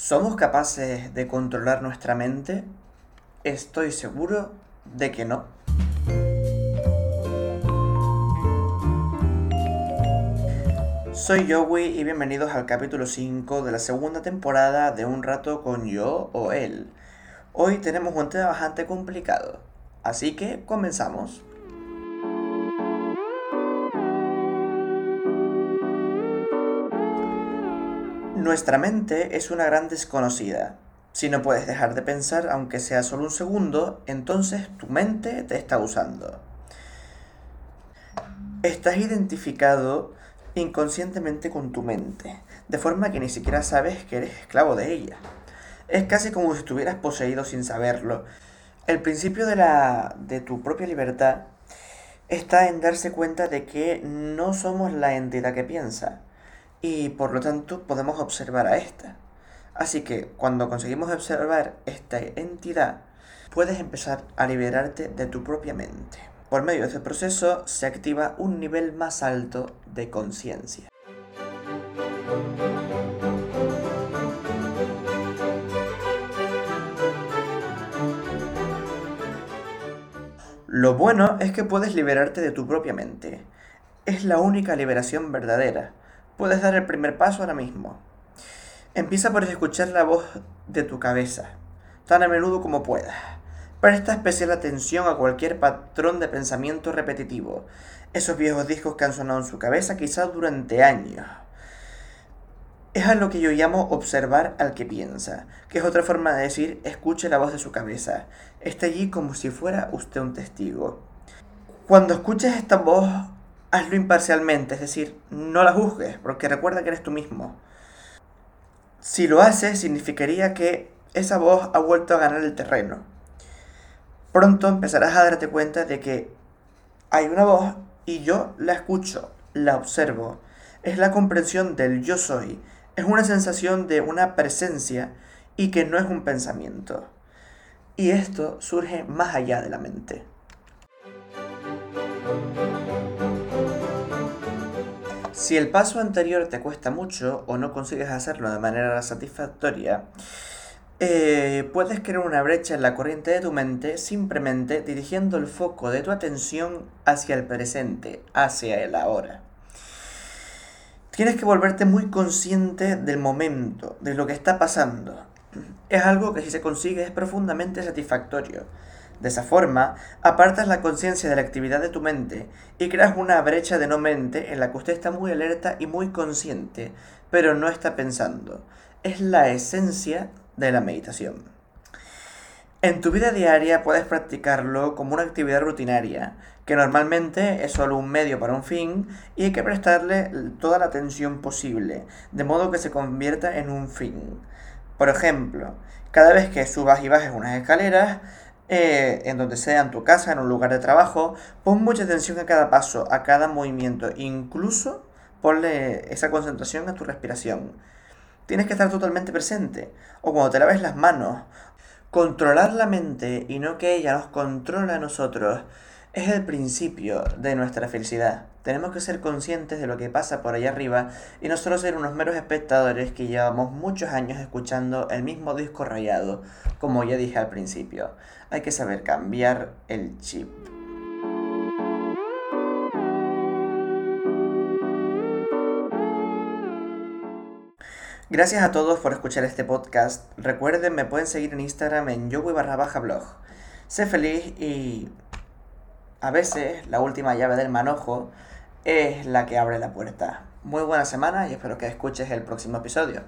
¿Somos capaces de controlar nuestra mente? Estoy seguro de que no. Soy Joey y bienvenidos al capítulo 5 de la segunda temporada de Un rato con yo o él. Hoy tenemos un tema bastante complicado, así que comenzamos. Nuestra mente es una gran desconocida. Si no puedes dejar de pensar, aunque sea solo un segundo, entonces tu mente te está usando. Estás identificado inconscientemente con tu mente, de forma que ni siquiera sabes que eres esclavo de ella. Es casi como si estuvieras poseído sin saberlo. El principio de, la, de tu propia libertad está en darse cuenta de que no somos la entidad que piensa, y por lo tanto podemos observar a esta. Así que cuando conseguimos observar esta entidad, puedes empezar a liberarte de tu propia mente. Por medio de este proceso se activa un nivel más alto de conciencia. Lo bueno es que puedes liberarte de tu propia mente. Es la única liberación verdadera puedes dar el primer paso ahora mismo. Empieza por escuchar la voz de tu cabeza, tan a menudo como puedas. Presta especial atención a cualquier patrón de pensamiento repetitivo, esos viejos discos que han sonado en su cabeza quizás durante años. Es a lo que yo llamo observar al que piensa, que es otra forma de decir escuche la voz de su cabeza. Está allí como si fuera usted un testigo. Cuando escuches esta voz, hazlo imparcialmente, es decir, no la juzgues, porque recuerda que eres tú mismo. Si lo haces, significaría que esa voz ha vuelto a ganar el terreno. Pronto empezarás a darte cuenta de que hay una voz y yo la escucho, la observo. Es la comprensión del yo soy. Es una sensación de una presencia y que no es un pensamiento. Y esto surge más allá de la mente. Si el paso anterior te cuesta mucho o no consigues hacerlo de manera satisfactoria, eh, puedes crear una brecha en la corriente de tu mente simplemente dirigiendo el foco de tu atención hacia el presente, hacia el ahora. Tienes que volverte muy consciente del momento, de lo que está pasando. Es algo que si se consigue es profundamente satisfactorio. De esa forma, apartas la conciencia de la actividad de tu mente y creas una brecha de no mente en la que usted está muy alerta y muy consciente, pero no está pensando. Es la esencia de la meditación. En tu vida diaria puedes practicarlo como una actividad rutinaria, que normalmente es solo un medio para un fin y hay que prestarle toda la atención posible, de modo que se convierta en un fin. Por ejemplo, cada vez que subas y bajes unas escaleras, eh, en donde sea, en tu casa, en un lugar de trabajo, pon mucha atención a cada paso, a cada movimiento, incluso ponle esa concentración a tu respiración. Tienes que estar totalmente presente, o cuando te laves las manos, controlar la mente y no que ella nos controle a nosotros es el principio de nuestra felicidad. Tenemos que ser conscientes de lo que pasa por allá arriba y no solo ser unos meros espectadores que llevamos muchos años escuchando el mismo disco rayado, como ya dije al principio. Hay que saber cambiar el chip. Gracias a todos por escuchar este podcast. Recuerden, me pueden seguir en Instagram en yowi barra baja blog. Sé feliz y a veces la última llave del manojo es la que abre la puerta. Muy buena semana y espero que escuches el próximo episodio.